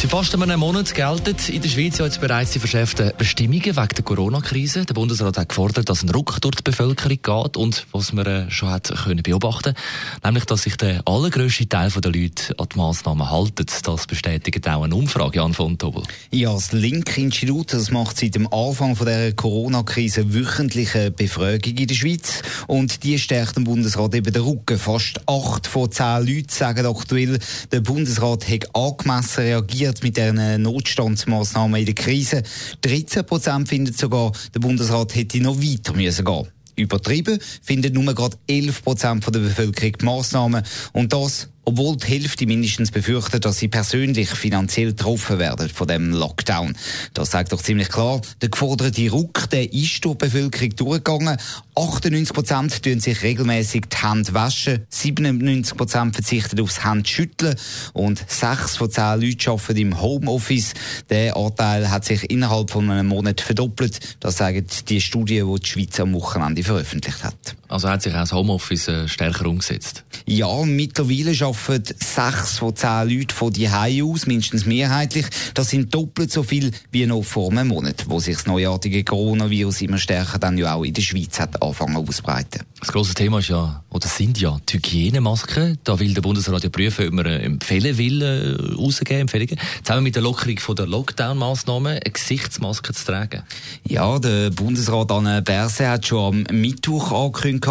Seit fast einem Monat gelten in der Schweiz ja jetzt bereits die verschärften Bestimmungen wegen der Corona-Krise. Der Bundesrat hat gefordert, dass ein Ruck durch die Bevölkerung geht und was man äh, schon hat können beobachten, nämlich dass sich der allergrößte Teil der Leute an die Massnahmen halten. Das bestätigt auch eine Umfrage an von Tobel. Ja, das Link-Institut das macht seit dem Anfang von der Corona-Krise wöchentliche Befragung in der Schweiz und die stärkt dem Bundesrat eben den Rücken. Fast acht von zehn Leuten sagen aktuell, der Bundesrat hat angemessen reagiert reagiert mit diesen Notstandsmaßnahmen in der Krise. 13 Prozent finden sogar, der Bundesrat hätte noch weiter müssen gehen. Übertrieben finden nur gerade 11 Prozent der Bevölkerung die Massnahmen und das obwohl die Hälfte mindestens befürchtet, dass sie persönlich finanziell getroffen werden von dem Lockdown. Das sagt doch ziemlich klar, der geforderte Ruck, der ist durch die Bevölkerung durchgegangen. 98 Prozent tun sich regelmäßig die Hände waschen, 97 Prozent verzichten aufs Handschütteln und 6 von 10 Leuten arbeiten im Homeoffice. Der Anteil hat sich innerhalb von einem Monat verdoppelt. Das sagen die Studie, die die Schweiz am Wochenende veröffentlicht hat. Also hat sich auch das Homeoffice äh, stärker umgesetzt? Ja, mittlerweile arbeiten sechs von zehn Leuten von die aus, mindestens mehrheitlich. Das sind doppelt so viel wie noch vor einem Monat, wo sich das neuartige Coronavirus immer stärker dann ja auch in der Schweiz hat angefangen auszubreiten. Das große Thema ist ja, oder sind ja die Hygienemasken. Da will der Bundesrat ja prüfen, ob man empfehlen will, äh, rausgeben, Empfehlungen. Zusammen mit der Lockerung von der Lockdown-Massnahmen eine Gesichtsmaske zu tragen. Ja, der Bundesrat Anne Berse hat schon am Mittwoch angekündigt,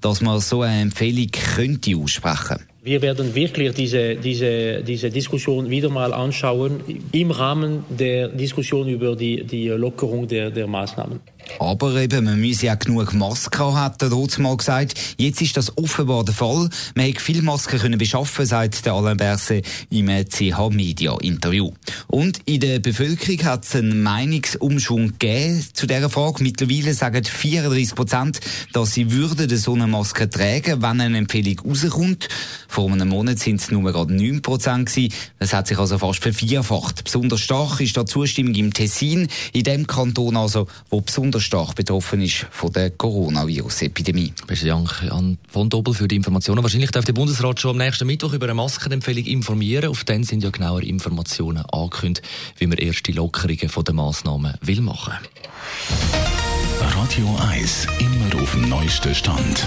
dass man so eine Empfehlung könnte aussprechen. Wir werden wirklich diese, diese, diese Diskussion wieder mal anschauen im Rahmen der Diskussion über die, die Lockerung der, der Maßnahmen. Aber eben, man müsse ja genug Masken haben, hat der mal gesagt. Jetzt ist das offenbar der Fall. Man hat viele Masken können beschaffen, sagt der Alain Berset im CH Media Interview. Und in der Bevölkerung hat es einen Meinungsumschwung gegeben zu dieser Frage. Mittlerweile sagen 34 Prozent, dass sie würden so eine Maske tragen, wenn eine Empfehlung rauskommt. Vor einem Monat sind es nur gerade 9 Prozent gewesen. Das hat sich also fast vervierfacht. Besonders stark ist da Zustimmung im Tessin, in dem Kanton also, wo besonders besonders stark betroffen ist von der Coronavirus-Epidemie. Besten Dank an von Doppel für die Informationen. Wahrscheinlich darf der Bundesrat schon am nächsten Mittwoch über eine Maskenempfehlung informieren. Auf den sind ja genauere Informationen angekündigt, wie man erste Lockerungen von den Massnahmen will machen. Radio 1 immer auf dem neuesten Stand.